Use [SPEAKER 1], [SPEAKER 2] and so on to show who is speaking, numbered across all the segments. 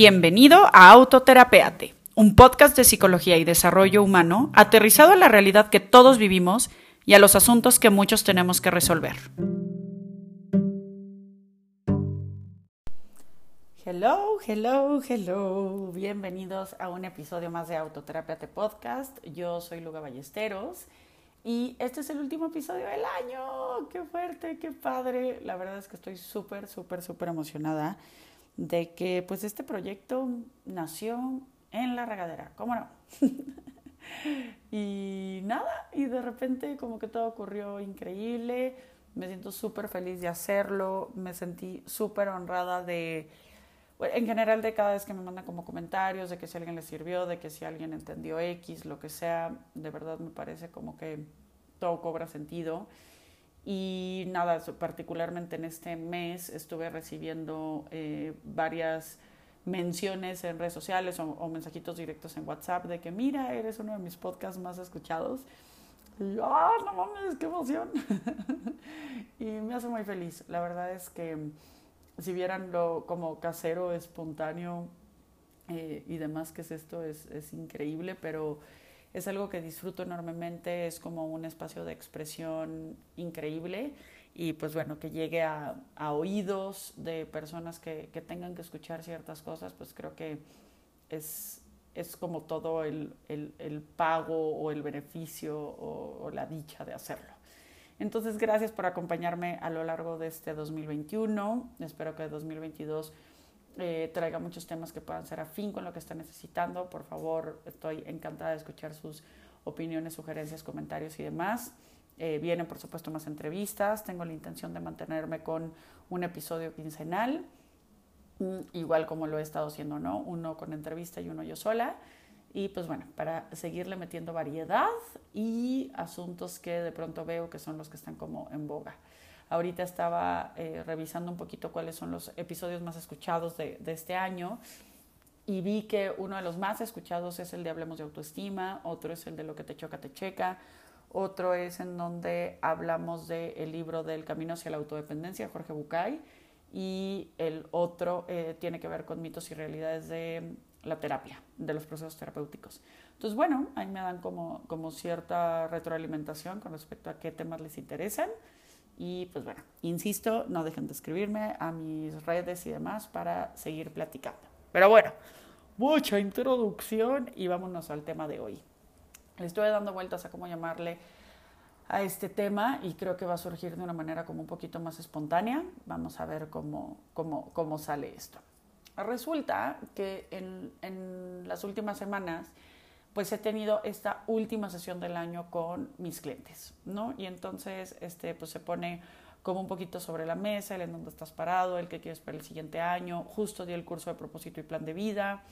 [SPEAKER 1] Bienvenido a Autoterapeate, un podcast de psicología y desarrollo humano aterrizado a la realidad que todos vivimos y a los asuntos que muchos tenemos que resolver. Hello, hello, hello. Bienvenidos a un episodio más de Autoterapeate Podcast. Yo soy Luga Ballesteros y este es el último episodio del año. ¡Qué fuerte, qué padre! La verdad es que estoy súper, súper, súper emocionada de que pues este proyecto nació en la regadera, ¿cómo no? y nada, y de repente como que todo ocurrió increíble, me siento súper feliz de hacerlo, me sentí súper honrada de, en general de cada vez que me mandan como comentarios, de que si alguien le sirvió, de que si alguien entendió X, lo que sea, de verdad me parece como que todo cobra sentido. Y nada, particularmente en este mes estuve recibiendo eh, varias menciones en redes sociales o, mensajitos directos en WhatsApp de que mira, eres uno de mis podcasts más escuchados. Y ¡ah, no mames, qué emoción! y me hace muy feliz. La verdad es que si vieran lo como casero, espontáneo eh, y demás que es esto, es, es increíble, pero es algo que disfruto enormemente, es como un espacio de expresión increíble y pues bueno, que llegue a, oídos de personas que, tengan que escuchar ciertas cosas, pues creo que es, es como todo el, pago o el beneficio o la dicha de hacerlo. Entonces, gracias por acompañarme a lo largo de este 2021. Espero que 2022 eh, traiga muchos temas que puedan ser afín con lo que está necesitando. Por favor, estoy encantada de escuchar sus opiniones, sugerencias, comentarios y demás. Eh, vienen, por supuesto, más entrevistas. Tengo la intención de mantenerme con un episodio quincenal, mm, igual como lo he estado haciendo, ¿no? Uno con entrevista y uno yo sola. Y pues bueno, para seguirle metiendo variedad y asuntos que de pronto veo que son los que están como en boga. Ahorita estaba eh, revisando un poquito cuáles son los episodios más escuchados de, este año y vi que uno de los más escuchados es el de Hablemos de Autoestima, otro es el de Lo que te choca, te checa, otro es en donde hablamos del libro del Camino hacia la Autodependencia, Jorge Bucay, y el otro eh, tiene que ver con mitos y realidades de la terapia, de los procesos terapéuticos. Entonces, bueno, ahí me dan como, como cierta retroalimentación con respecto a qué temas les interesan. Y pues bueno, insisto, no dejen de escribirme a mis redes y demás para seguir platicando. Pero bueno, mucha introducción y vámonos al tema de hoy. Le estoy dando vueltas a cómo llamarle a este tema y creo que va a surgir de una manera como un poquito más espontánea. Vamos a ver cómo, cómo, cómo sale esto. Resulta que en, en las últimas semanas pues he tenido esta última sesión del año con mis clientes, ¿no? Y entonces, este, pues se pone como un poquito sobre la mesa, el en dónde estás parado, el que quieres para el siguiente año, justo di el curso de propósito y plan de vida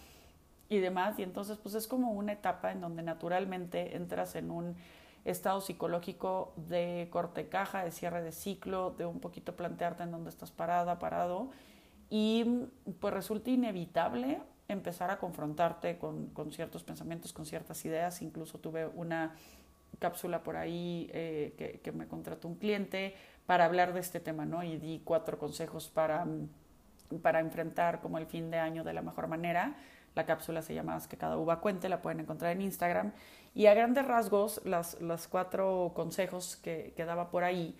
[SPEAKER 1] y demás, y entonces pues es como una etapa en donde naturalmente entras en un estado psicológico de corte caja, de cierre de ciclo, de un poquito plantearte en dónde estás parada, parado, y pues resulta inevitable empezar a confrontarte con, con, ciertos pensamientos, con ciertas ideas. Incluso tuve una cápsula por ahí eh, que, me contrató un cliente para hablar de este tema, ¿no? Y di cuatro consejos para, para enfrentar como el fin de año de la mejor manera. La cápsula se llama que cada uva cuente, la pueden encontrar en Instagram. Y a grandes rasgos, las, las cuatro consejos que daba por ahí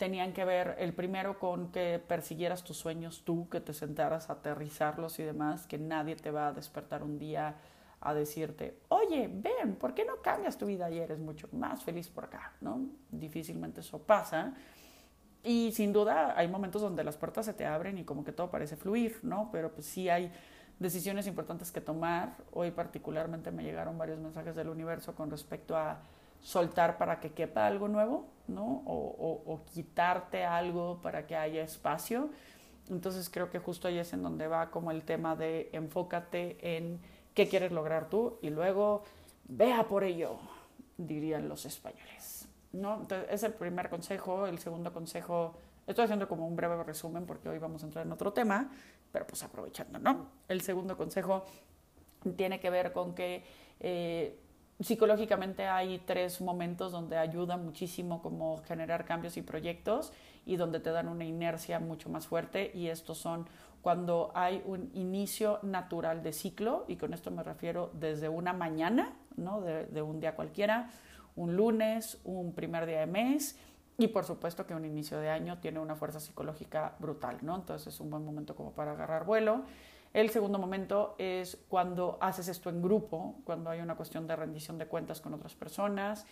[SPEAKER 1] tenían que ver el primero con que persiguieras tus sueños tú, que te sentaras a aterrizarlos y demás, que nadie te va a despertar un día a decirte, oye, ven, ¿por qué no cambias tu vida y eres mucho más feliz por acá? ¿no? Difícilmente eso pasa. Y sin duda hay momentos donde las puertas se te abren y como que todo parece fluir, ¿no? Pero pues sí hay decisiones importantes que tomar. Hoy particularmente me llegaron varios mensajes del universo con respecto a soltar para que quepa algo nuevo, ¿no? O, quitarte algo para que haya espacio. Entonces creo que justo ahí es en donde va como el tema de enfócate en qué quieres lograr tú y luego vea por ello, dirían los españoles. ¿no? Entonces, es el primer consejo. El segundo consejo, estoy haciendo como un breve resumen porque hoy vamos a entrar en otro tema, pero pues aprovechando, ¿no? El segundo consejo tiene que ver con que eh, psicológicamente hay tres momentos donde ayuda muchísimo como generar cambios y proyectos y donde te dan una inercia mucho más fuerte y estos son cuando hay un inicio natural de ciclo, y con esto me refiero desde una mañana, ¿no? de, de un día cualquiera, un lunes, un primer día de mes, y por supuesto que un inicio de año tiene una fuerza psicológica brutal, ¿no? Entonces es un buen momento como para agarrar vuelo. El segundo momento es cuando haces esto en grupo, cuando hay una cuestión de rendición de cuentas con otras personas,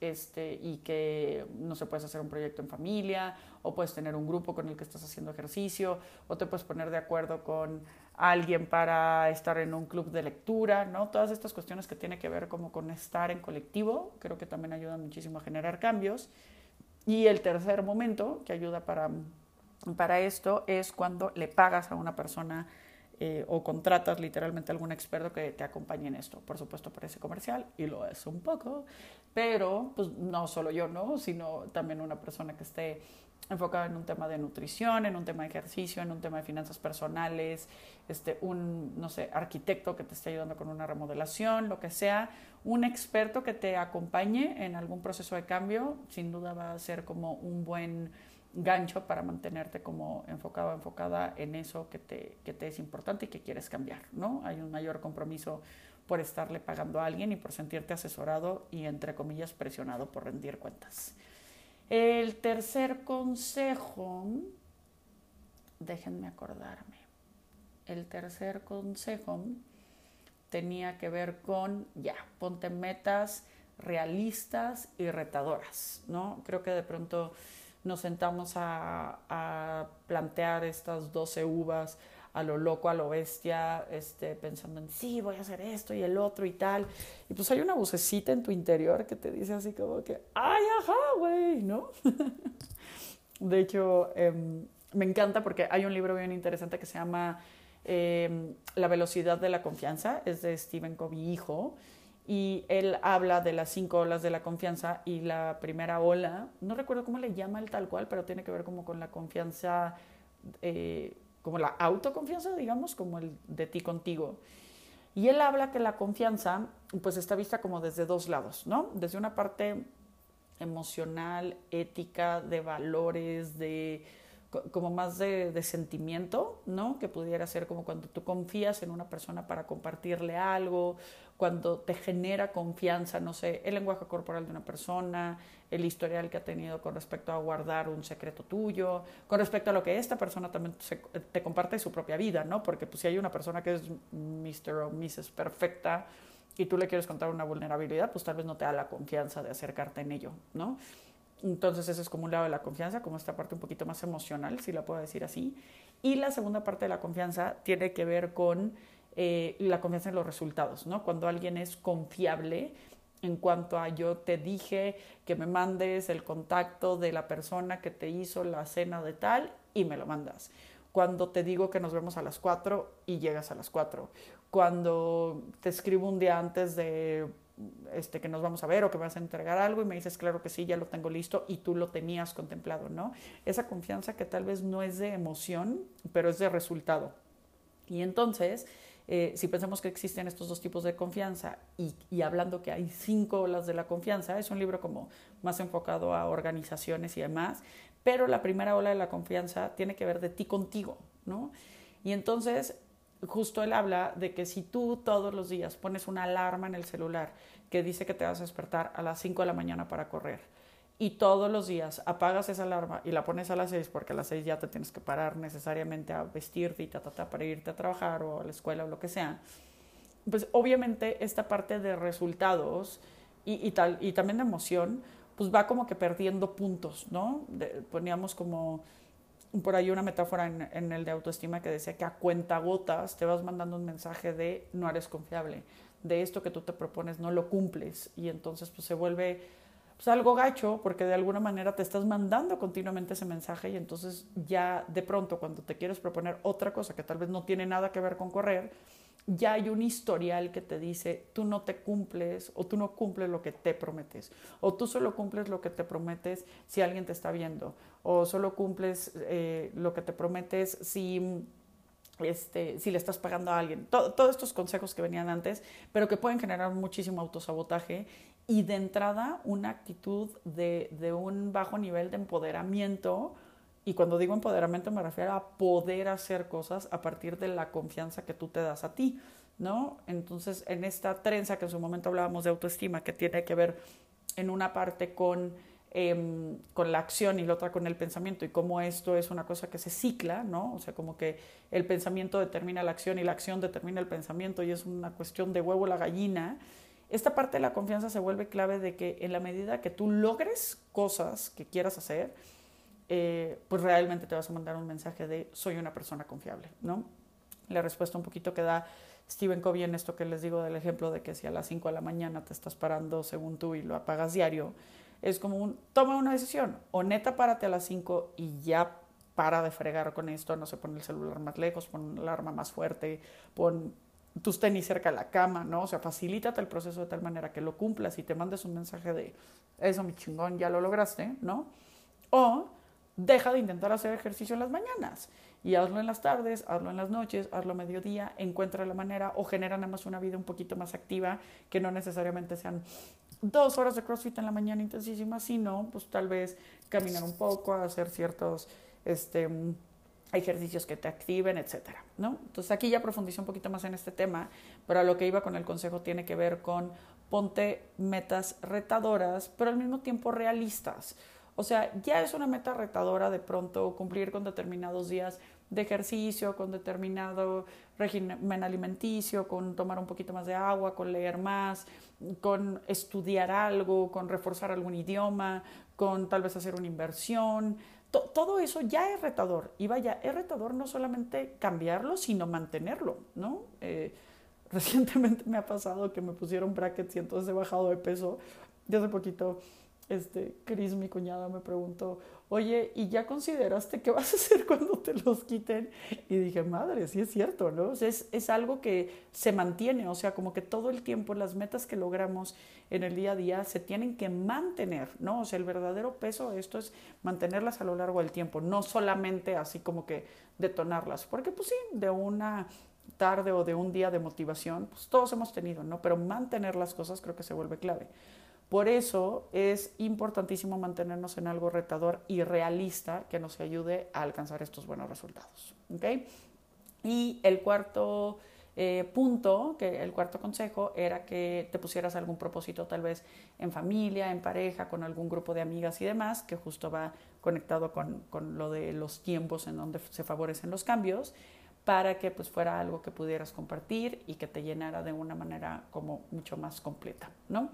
[SPEAKER 1] este, y que no se puedes hacer un proyecto en familia, o puedes tener un grupo con el que estás haciendo ejercicio, o te puedes poner de acuerdo con alguien para estar en un club de lectura, ¿no? Todas estas cuestiones que tienen que ver como con estar en colectivo, creo que también ayudan muchísimo a generar cambios. Y el tercer momento que ayuda para, para esto es cuando le pagas a una persona eh, o contratas literalmente algún experto que te acompañe en esto. Por supuesto parece comercial y lo es un poco, pero pues no solo yo, ¿no? Sino también una persona que esté enfocada en un tema de nutrición, en un tema de ejercicio, en un tema de finanzas personales, este, un, no sé, arquitecto que te esté ayudando con una remodelación, lo que sea, un experto que te acompañe en algún proceso de cambio, sin duda va a ser como un buen gancho para mantenerte como enfocado, enfocada en eso que te, que te es importante y que quieres cambiar, ¿no? Hay un mayor compromiso por estarle pagando a alguien y por sentirte asesorado y, entre comillas, presionado por rendir cuentas. El tercer consejo, déjenme acordarme, el tercer consejo tenía que ver con, ya, ponte metas realistas y retadoras, ¿no? Creo que de pronto nos sentamos a, plantear estas 12 uvas a lo loco, a lo bestia, este, pensando en sí, voy a hacer esto y el otro y tal. Y pues hay una vocecita en tu interior que te dice así como que, ay, ajá, güey, ¿no? de hecho, em, me encanta porque hay un libro bien interesante que se llama em, La velocidad de la confianza, es de Stephen Covey, hijo y él habla de las cinco olas de la confianza y la primera ola, no recuerdo cómo le llama el tal cual, pero tiene que ver como con la confianza, eh, como la autoconfianza, digamos, como el de ti contigo. Y él habla que la confianza pues está vista como desde dos lados, ¿no? Desde una parte emocional, ética, de valores, de como más de, sentimiento, ¿no? Que pudiera ser como cuando tú confías en una persona para compartirle algo, cuando te genera confianza, no sé, el lenguaje corporal de una persona, el historial que ha tenido con respecto a guardar un secreto tuyo, con respecto a lo que esta persona también te comparte su propia vida, ¿no? Porque pues si hay una persona que es Mr. o Mrs. perfecta y tú le quieres contar una vulnerabilidad, pues tal vez no te da la confianza de acercarte en ello, ¿no? Entonces ese es como un lado de la confianza, como esta parte un poquito más emocional, si la puedo decir así. Y la segunda parte de la confianza tiene que ver con eh, la confianza en los resultados, ¿no? Cuando alguien es confiable en cuanto a yo te dije que me mandes el contacto de la persona que te hizo la cena de tal y me lo mandas. Cuando te digo que nos vemos a las 4 y llegas a las 4. Cuando te escribo un día antes de este, que nos vamos a ver o que vas a entregar algo y me dices, claro que sí, ya lo tengo listo y tú lo tenías contemplado, ¿no? Esa confianza que tal vez no es de emoción, pero es de resultado. Y entonces, eh, si pensamos que existen estos dos tipos de confianza y, y, hablando que hay cinco olas de la confianza, es un libro como más enfocado a organizaciones y demás, pero la primera ola de la confianza tiene que ver de ti contigo, ¿no? Y entonces justo él habla de que si tú todos los días pones una alarma en el celular que dice que te vas a despertar a las 5 de la mañana para correr. Y todos los días apagas esa alarma y la pones a las 6 porque a las 6 ya te tienes que parar necesariamente a vestirte y ta, ta, ta, para irte a trabajar o a la escuela o lo que sea, pues obviamente esta parte de resultados y, y, tal, y también de emoción, pues va como que perdiendo puntos, ¿no? poníamos como por ahí una metáfora en, el de autoestima que decía que a cuenta gotas te vas mandando un mensaje de no eres confiable, de esto que tú te propones no lo cumples. Y entonces pues se vuelve pues, algo gacho porque de alguna manera te estás mandando continuamente ese mensaje y entonces ya de pronto cuando te quieres proponer otra cosa que tal vez no tiene nada que ver con correr, ya hay un historial que te dice, tú no te cumples o tú no cumples lo que te prometes, o tú solo cumples lo que te prometes si alguien te está viendo, o solo cumples eh, lo que te prometes si, este, si le estás pagando a alguien. todos estos consejos que venían antes, pero que pueden generar muchísimo autosabotaje y de entrada una actitud de, de un bajo nivel de empoderamiento Y cuando digo empoderamiento me refiero a poder hacer cosas a partir de la confianza que tú te das a ti, ¿no? Entonces, en esta trenza que en su momento hablábamos de autoestima, que tiene que ver en una parte con, em, con la acción y la otra con el pensamiento, y cómo esto es una cosa que se cicla, ¿no? O sea, como que el pensamiento determina la acción y la acción determina el pensamiento, y es una cuestión de huevo la gallina. Esta parte de la confianza se vuelve clave de que en la medida que tú logres cosas que quieras hacer, eh, pues realmente te vas a mandar un mensaje de soy una persona confiable, ¿no? La respuesta un poquito que da Stephen Covey en esto que les digo del ejemplo de que si a las 5 de la mañana te estás parando según tú y lo apagas diario, es como un, toma una decisión, o neta párate a las 5 y ya para de fregar con esto, no se pone el celular más lejos, pon el arma más fuerte, pon tus tenis cerca de la cama, ¿no? O sea, facilítate el proceso de tal manera que lo cumplas y te mandes un mensaje de, eso mi chingón, ya lo lograste, ¿no? O deja de intentar hacer ejercicio en las mañanas y hazlo en las tardes, hazlo en las noches, hazlo a mediodía, encuentra la manera o genera nada más una vida un poquito más activa, que no necesariamente sean dos horas de CrossFit en la mañana intensísima, sino pues tal vez caminar un poco, hacer ciertos este, ejercicios que te activen, etcétera, ¿no? Entonces aquí ya profundicé un poquito más en este tema, pero a lo que iba con el consejo tiene que ver con ponte metas retadoras, pero al mismo tiempo realistas. O sea, ya es una meta retadora de pronto cumplir con determinados días de ejercicio, con determinado régimen alimenticio, con tomar un poquito más de agua, con leer más, con estudiar algo, con reforzar algún idioma, con tal vez hacer una inversión. todo eso ya es retador. Y vaya, es retador no solamente cambiarlo, sino mantenerlo, ¿no? Eh, recientemente me ha pasado que me pusieron brackets y entonces he bajado de peso. De hace poquito este, Cris, mi cuñada, me preguntó, oye, ¿y ya consideraste qué vas a hacer cuando te los quiten? Y dije, madre, sí es cierto, ¿no? O sea, es, es, algo que se mantiene, o sea, como que todo el tiempo las metas que logramos en el día a día se tienen que mantener, ¿no? O sea, el verdadero peso de esto es mantenerlas a lo largo del tiempo, no solamente así como que detonarlas, porque pues sí, de una tarde o de un día de motivación, pues todos hemos tenido, ¿no? Pero mantener las cosas creo que se vuelve clave. Por eso es importantísimo mantenernos en algo retador y realista que nos ayude a alcanzar estos buenos resultados. ¿okay? Y el cuarto eh, punto, que el cuarto consejo era que te pusieras algún propósito tal vez en familia, en pareja, con algún grupo de amigas y demás, que justo va conectado con, con lo de los tiempos en donde se favorecen los cambios para que pues fuera algo que pudieras compartir y que te llenara de una manera como mucho más completa, ¿no?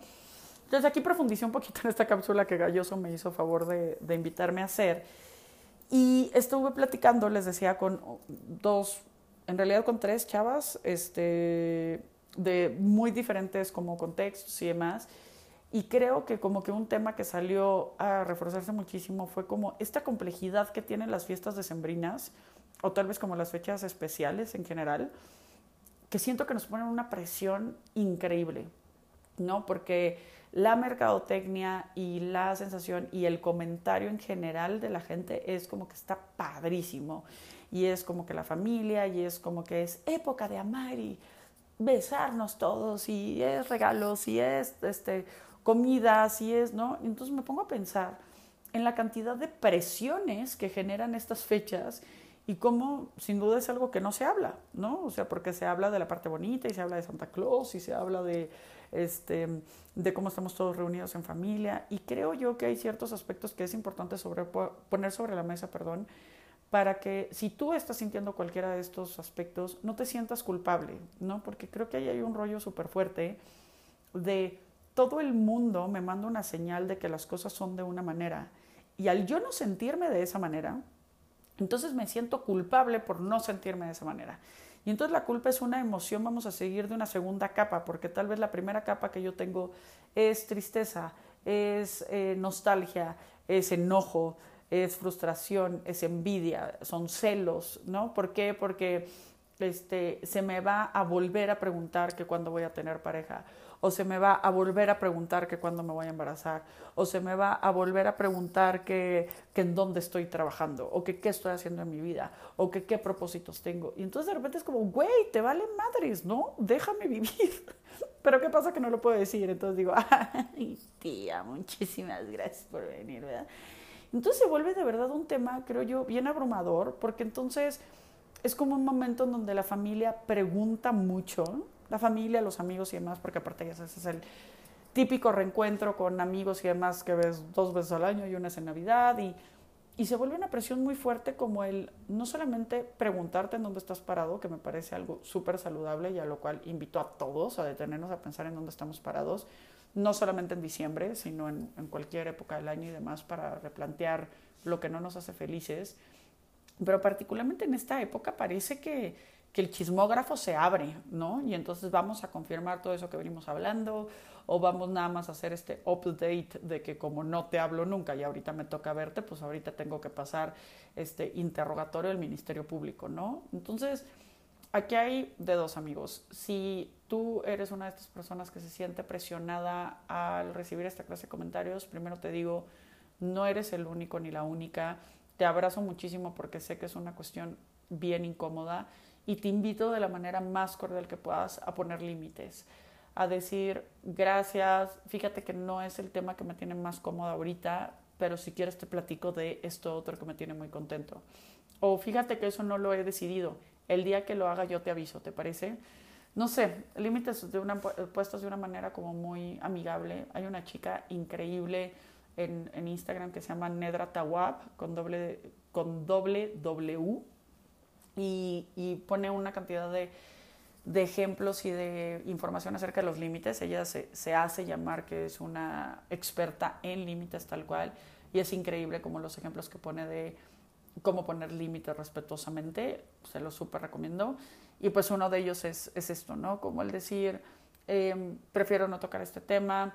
[SPEAKER 1] Entonces aquí profundicé un poquito en esta cápsula que Galloso me hizo favor de, de invitarme a hacer. Y estuve platicando, les decía, con dos, en realidad con tres chavas, este, de muy diferentes como contextos y demás. Y creo que como que un tema que salió a reforzarse muchísimo fue como esta complejidad que tienen las fiestas decembrinas, o tal vez como las fechas especiales en general, que siento que nos ponen una presión increíble, ¿no? Porque la mercadotecnia y la sensación y el comentario en general de la gente es como que está padrísimo. Y es como que la familia, y es como que es época de amar y besarnos todos, y es regalos, y es este, comidas, y es, ¿no? Entonces me pongo a pensar en la cantidad de presiones que generan estas fechas y cómo sin duda es algo que no se habla, ¿no? O sea, porque se habla de la parte bonita y se habla de Santa Claus y se habla de este, de cómo estamos todos reunidos en familia. Y creo yo que hay ciertos aspectos que es importante poner sobre la mesa, perdón, para que si tú estás sintiendo cualquiera de estos aspectos, no te sientas culpable, ¿no? Porque creo que ahí hay un rollo súper fuerte de todo el mundo me manda una señal de que las cosas son de una manera. Y al yo no sentirme de esa manera, entonces me siento culpable por no sentirme de esa manera. Y entonces la culpa es una emoción, vamos a seguir de una segunda capa, porque tal vez la primera capa que yo tengo es tristeza, es eh, nostalgia, es enojo, es frustración, es envidia, son celos, ¿no? ¿Por qué? Porque este, se me va a volver a preguntar que cuándo voy a tener pareja o se me va a volver a preguntar que cuándo me voy a embarazar, o se me va a volver a preguntar que, que en dónde estoy trabajando, o que qué estoy haciendo en mi vida, o que qué propósitos tengo. Y entonces de repente es como, güey, te vale madres, ¿no? Déjame vivir. Pero ¿qué pasa que no lo puedo decir? Entonces digo, ay, tía, muchísimas gracias por venir, ¿verdad? Entonces se vuelve de verdad un tema, creo yo, bien abrumador, porque entonces es como un momento en donde la familia pregunta mucho, la familia, los amigos y demás, porque aparte ya sabes, es el típico reencuentro con amigos y demás que ves dos veces al año y una es en Navidad y, y se vuelve una presión muy fuerte como el no solamente preguntarte en dónde estás parado, que me parece algo súper saludable y a lo cual invito a todos a detenernos a pensar en dónde estamos parados, no solamente en diciembre, sino en, en cualquier época del año y demás para replantear lo que no nos hace felices. Pero particularmente en esta época parece que, que el chismógrafo se abre, ¿no? Y entonces vamos a confirmar todo eso que venimos hablando o vamos nada más a hacer este update de que como no te hablo nunca y ahorita me toca verte, pues ahorita tengo que pasar este interrogatorio del Ministerio Público, ¿no? Entonces, aquí hay de dos amigos. Si tú eres una de estas personas que se siente presionada al recibir esta clase de comentarios, primero te digo, no eres el único ni la única. Te abrazo muchísimo porque sé que es una cuestión bien incómoda y te invito de la manera más cordial que puedas a poner límites, a decir gracias, fíjate que no es el tema que me tiene más cómoda ahorita, pero si quieres te platico de esto otro que me tiene muy contento. O fíjate que eso no lo he decidido, el día que lo haga yo te aviso, ¿te parece? No sé, límites de una, puestos de una manera como muy amigable. Hay una chica increíble en, Instagram que se llama Nedra Tawab con doble, con doble W y, pone una cantidad de, ejemplos y de información acerca de los límites. Ella se, hace llamar que es una experta en límites tal cual y es increíble como los ejemplos que pone de cómo poner límites respetuosamente, se los súper recomiendo. Y pues uno de ellos es, esto, ¿no? Como el decir, em, prefiero no tocar este tema,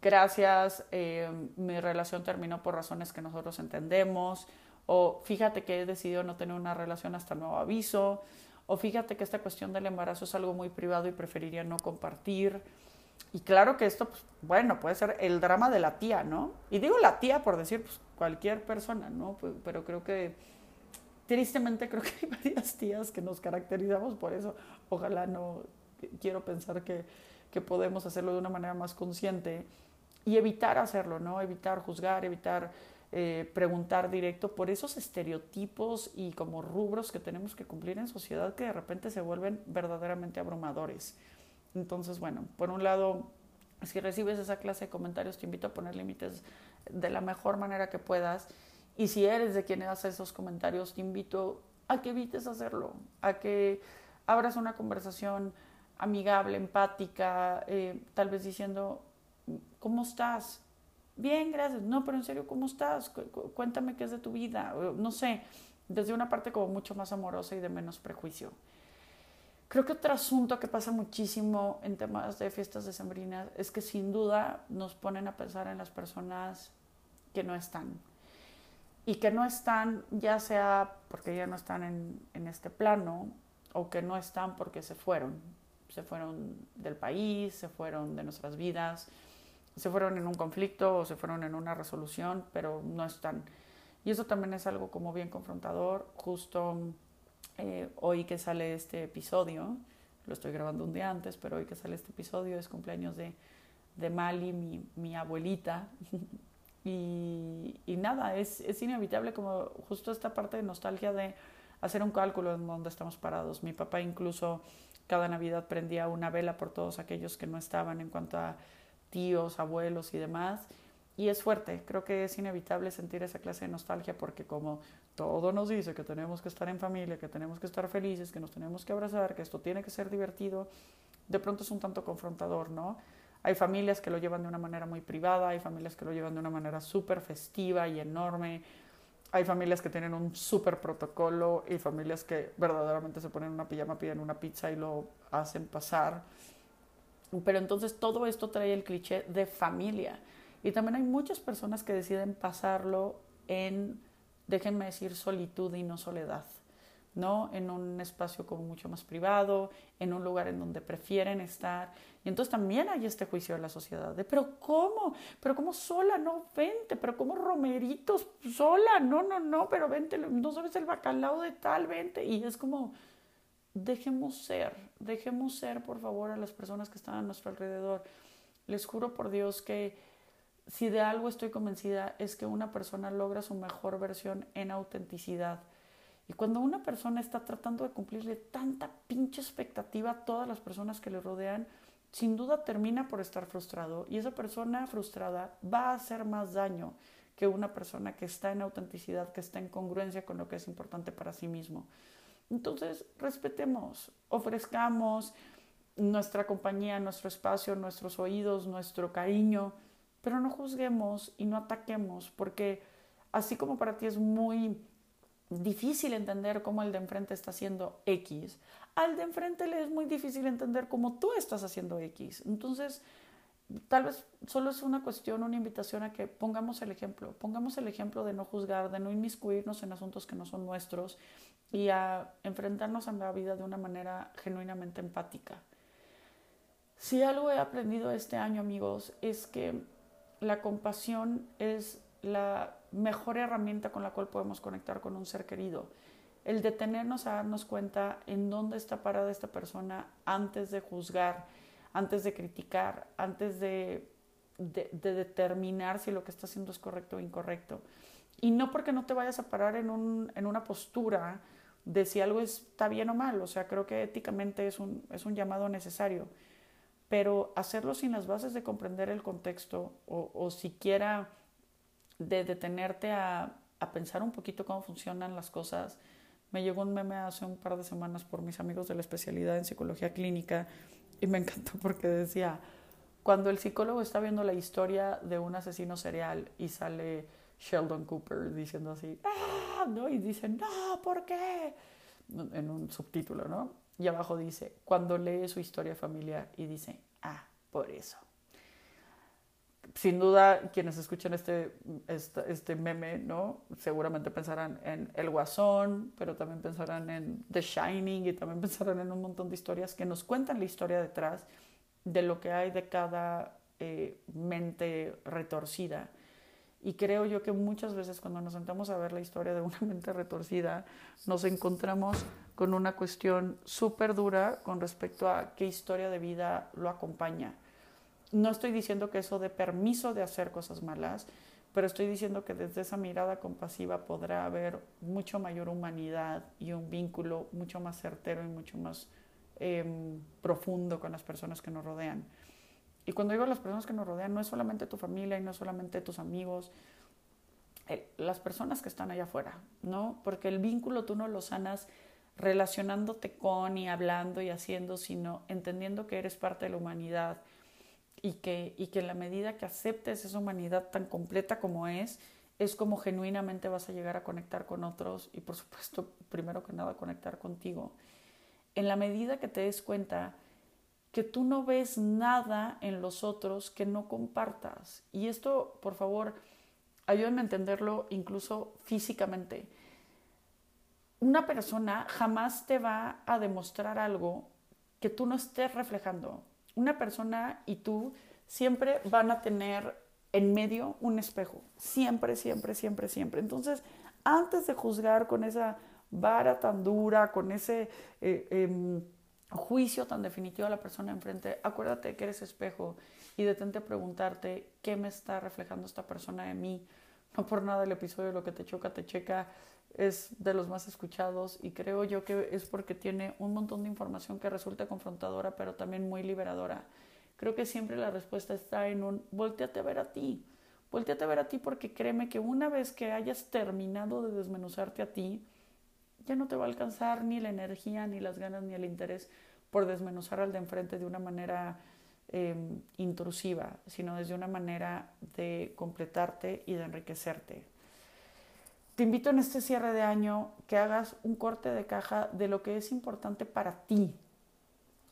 [SPEAKER 1] gracias, em, mi relación terminó por razones que nosotros entendemos, o fíjate que he decidido no tener una relación hasta nuevo aviso, o fíjate que esta cuestión del embarazo es algo muy privado y preferiría no compartir. Y claro que esto, pues, bueno, puede ser el drama de la tía, ¿no? Y digo la tía por decir, pues, cualquier persona, ¿no? Pues, pero creo que, tristemente, creo que hay varias tías que nos caracterizamos por eso. Ojalá no, quiero pensar que, que podemos hacerlo de una manera más consciente y evitar hacerlo, ¿no? Evitar juzgar, evitar eh, preguntar directo por esos estereotipos y como rubros que tenemos que cumplir en sociedad que de repente se vuelven verdaderamente abrumadores. Entonces, bueno, por un lado, si recibes esa clase de comentarios, te invito a poner límites de la mejor manera que puedas. Y si eres de quien hace esos comentarios, te invito a que evites hacerlo, a que abras una conversación amigable, empática, eh, tal vez diciendo, ¿cómo estás? Bien, gracias. No, pero en serio, ¿cómo estás? Cuéntame qué es de tu vida. No sé, desde una parte como mucho más amorosa y de menos prejuicio. Creo que otro asunto que pasa muchísimo en temas de fiestas decembrinas es que sin duda nos ponen a pensar en las personas que no están. Y que no están ya sea porque ya no están en, en este plano o que no están porque se fueron. Se fueron del país, se fueron de nuestras vidas se fueron en un conflicto o se fueron en una resolución, pero no están. Y eso también es algo como bien confrontador. Justo eh, hoy que sale este episodio, lo estoy grabando un día antes, pero hoy que sale este episodio es cumpleaños de, de Mali, mi, mi abuelita. y, y, nada, es, es inevitable como justo esta parte de nostalgia de hacer un cálculo en donde estamos parados. Mi papá incluso cada Navidad prendía una vela por todos aquellos que no estaban en cuanto a tíos, abuelos y demás. Y es fuerte, creo que es inevitable sentir esa clase de nostalgia porque como todo nos dice que tenemos que estar en familia, que tenemos que estar felices, que nos tenemos que abrazar, que esto tiene que ser divertido, de pronto es un tanto confrontador, ¿no? Hay familias que lo llevan de una manera muy privada, hay familias que lo llevan de una manera súper festiva y enorme, hay familias que tienen un súper protocolo y familias que verdaderamente se ponen una pijama, piden una pizza y lo hacen pasar. Pero entonces todo esto trae el cliché de familia. Y también hay muchas personas que deciden pasarlo en, déjenme decir, solitud y no soledad, ¿no? En un espacio como mucho más privado, en un lugar en donde prefieren estar. Y entonces también hay este juicio de la sociedad de, pero ¿cómo? ¿Pero cómo sola? No, vente, pero ¿cómo romeritos? Sola, no, no, no, pero vente, no sabes el bacalao de tal, vente. Y es como, dejemos ser, dejemos ser por favor a las personas que están a nuestro alrededor. Les juro por Dios que si de algo estoy convencida es que una persona logra su mejor versión en autenticidad. Y cuando una persona está tratando de cumplirle tanta pinche expectativa a todas las personas que le rodean, sin duda termina por estar frustrado y esa persona frustrada va a hacer más daño que una persona que está en autenticidad, que está en congruencia con lo que es importante para sí mismo. Entonces, respetemos, ofrezcamos nuestra compañía, nuestro espacio, nuestros oídos, nuestro cariño, pero no juzguemos y no ataquemos, porque así como para ti es muy difícil entender cómo el de enfrente está haciendo X, al de enfrente le es muy difícil entender cómo tú estás haciendo X. Entonces, tal vez solo es una cuestión, una invitación a que pongamos el ejemplo, pongamos el ejemplo de no juzgar, de no inmiscuirnos en asuntos que no son nuestros y a enfrentarnos a la vida de una manera genuinamente empática. Si algo he aprendido este año, amigos, es que la compasión es la mejor herramienta con la cual podemos conectar con un ser querido. El detenernos a darnos cuenta en dónde está parada esta persona antes de juzgar, antes de criticar, antes de, de, determinar si lo que está haciendo es correcto o incorrecto. Y no porque no te vayas a parar en, un, en una postura de si algo está bien o mal. O sea, creo que éticamente es un, es un llamado necesario pero hacerlo sin las bases de comprender el contexto o, o siquiera de detenerte a, a, pensar un poquito cómo funcionan las cosas. Me llegó un meme hace un par de semanas por mis amigos de la especialidad en psicología clínica y me encantó porque decía, cuando el psicólogo está viendo la historia de un asesino serial y sale Sheldon Cooper diciendo así, ¡ah! ¿no? Y dice, no, ¿por qué? En un subtítulo, ¿no? Y abajo dice, cuando lee su historia familiar y dice, ah, por eso. Sin duda, quienes escuchan este, este, este, meme, ¿no? Seguramente pensarán en El Guasón, pero también pensarán en The Shining y también pensarán en un montón de historias que nos cuentan la historia detrás de lo que hay de cada eh, mente retorcida y creo yo que muchas veces cuando nos sentamos a ver la historia de una mente retorcida, nos encontramos con una cuestión súper dura con respecto a qué historia de vida lo acompaña. No estoy diciendo que eso dé permiso de hacer cosas malas, pero estoy diciendo que desde esa mirada compasiva podrá haber mucho mayor humanidad y un vínculo mucho más certero y mucho más em, profundo con las personas que nos rodean. Y cuando digo las personas que nos rodean, no es solamente tu familia y no es solamente tus amigos, eh, las personas que están allá afuera, ¿no? Porque el vínculo tú no lo sanas relacionándote con y hablando y haciendo, sino entendiendo que eres parte de la humanidad y que, y que en la medida que aceptes esa humanidad tan completa como es, es como genuinamente vas a llegar a conectar con otros y por supuesto, primero que nada, conectar contigo. En la medida que te des cuenta que tú no ves nada en los otros que no compartas. Y esto, por favor, ayúdenme a entenderlo incluso físicamente. Una persona jamás te va a demostrar algo que tú no estés reflejando. Una persona y tú siempre van a tener en medio un espejo. Siempre, siempre, siempre, siempre. Entonces, antes de juzgar con esa vara tan dura, con ese... Eh, em, juicio tan definitivo a la persona enfrente, acuérdate que eres espejo y detente a preguntarte qué me está reflejando esta persona de mí. No por nada el episodio Lo que te choca, te checa es de los más escuchados y creo yo que es porque tiene un montón de información que resulta confrontadora pero también muy liberadora. Creo que siempre la respuesta está en un volteate a ver a ti. Volteate a ver a ti porque créeme que una vez que hayas terminado de desmenuzarte a ti, ya no te va a alcanzar ni la energía, ni las ganas, ni el interés por desmenuzar al de enfrente de una manera em, intrusiva, sino desde una manera de completarte y de enriquecerte. Te invito en este cierre de año que hagas un corte de caja de lo que es importante para ti,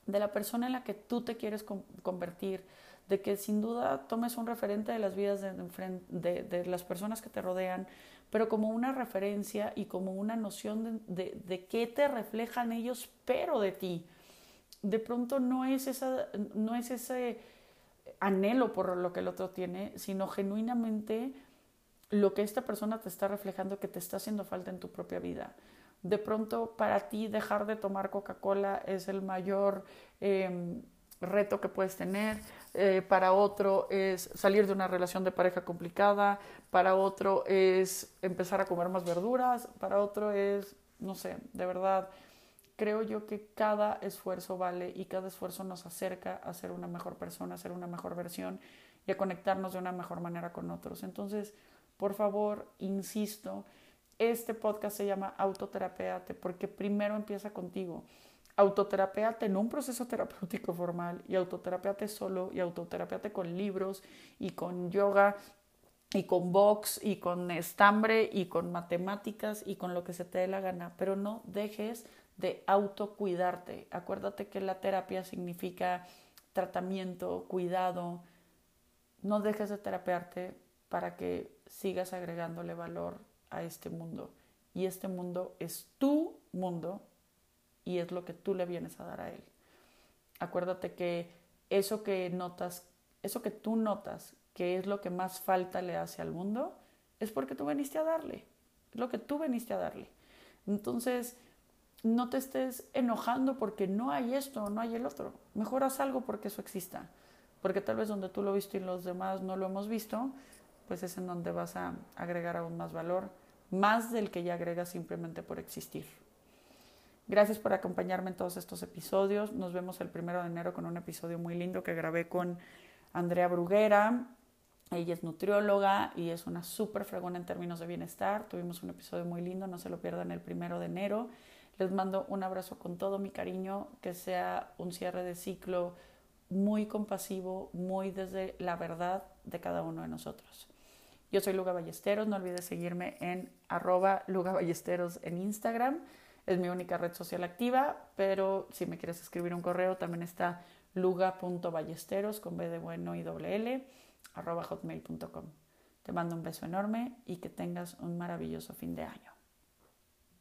[SPEAKER 1] de la persona en la que tú te quieres convertir, de que sin duda tomes un referente de las vidas de, de las personas que te rodean, pero como una referencia y como una noción de, de, qué te reflejan ellos, pero de ti. De pronto no es, esa, no es ese anhelo por lo que el otro tiene, sino genuinamente lo que esta persona te está reflejando que te está haciendo falta en tu propia vida. De pronto para ti dejar de tomar Coca-Cola es el mayor, em, reto que puedes tener, eh, para otro es salir de una relación de pareja complicada, para otro es empezar a comer más verduras, para otro es, no sé, de verdad, creo yo que cada esfuerzo vale y cada esfuerzo nos acerca a ser una mejor persona, a ser una mejor versión y a conectarnos de una mejor manera con otros. Entonces, por favor, insisto, este podcast se llama Autoterapeate porque primero empieza contigo autoterapeate en un proceso terapéutico formal y autoterapeate solo y autoterapeate con libros y con yoga y con box y con estambre y con matemáticas y con lo que se te dé la gana, pero no dejes de autocuidarte. Acuérdate que la terapia significa tratamiento, cuidado. No dejes de terapearte para que sigas agregándole valor a este mundo. Y este mundo es tu mundo y es lo que tú le vienes a dar a él. Acuérdate que eso que notas, eso que tú notas que es lo que más falta le hace al mundo, es porque tú veniste a darle, es lo que tú veniste a darle. Entonces, no te estés enojando porque no hay esto, no hay el otro. Mejor haz algo porque eso exista. Porque tal vez donde tú lo viste y los demás no lo hemos visto, pues es en donde vas a agregar aún más valor, más del que ya agregas simplemente por existir. Gracias por acompañarme en todos estos episodios. Nos vemos el primero de enero con un episodio muy lindo que grabé con Andrea Bruguera. Ella es nutrióloga y es una súper fregona en términos de bienestar. Tuvimos un episodio muy lindo, no se lo pierdan el primero de enero. Les mando un abrazo con todo mi cariño, que sea un cierre de ciclo muy compasivo, muy desde la verdad de cada uno de nosotros. Yo soy Luga Ballesteros, no olvides seguirme en arroba Luga Ballesteros en Instagram. Es mi única red social activa, pero si me quieres escribir un correo también está luga.ballesteros con B bueno y doble L arroba hotmail.com. Te mando un beso enorme y que tengas un maravilloso fin de año.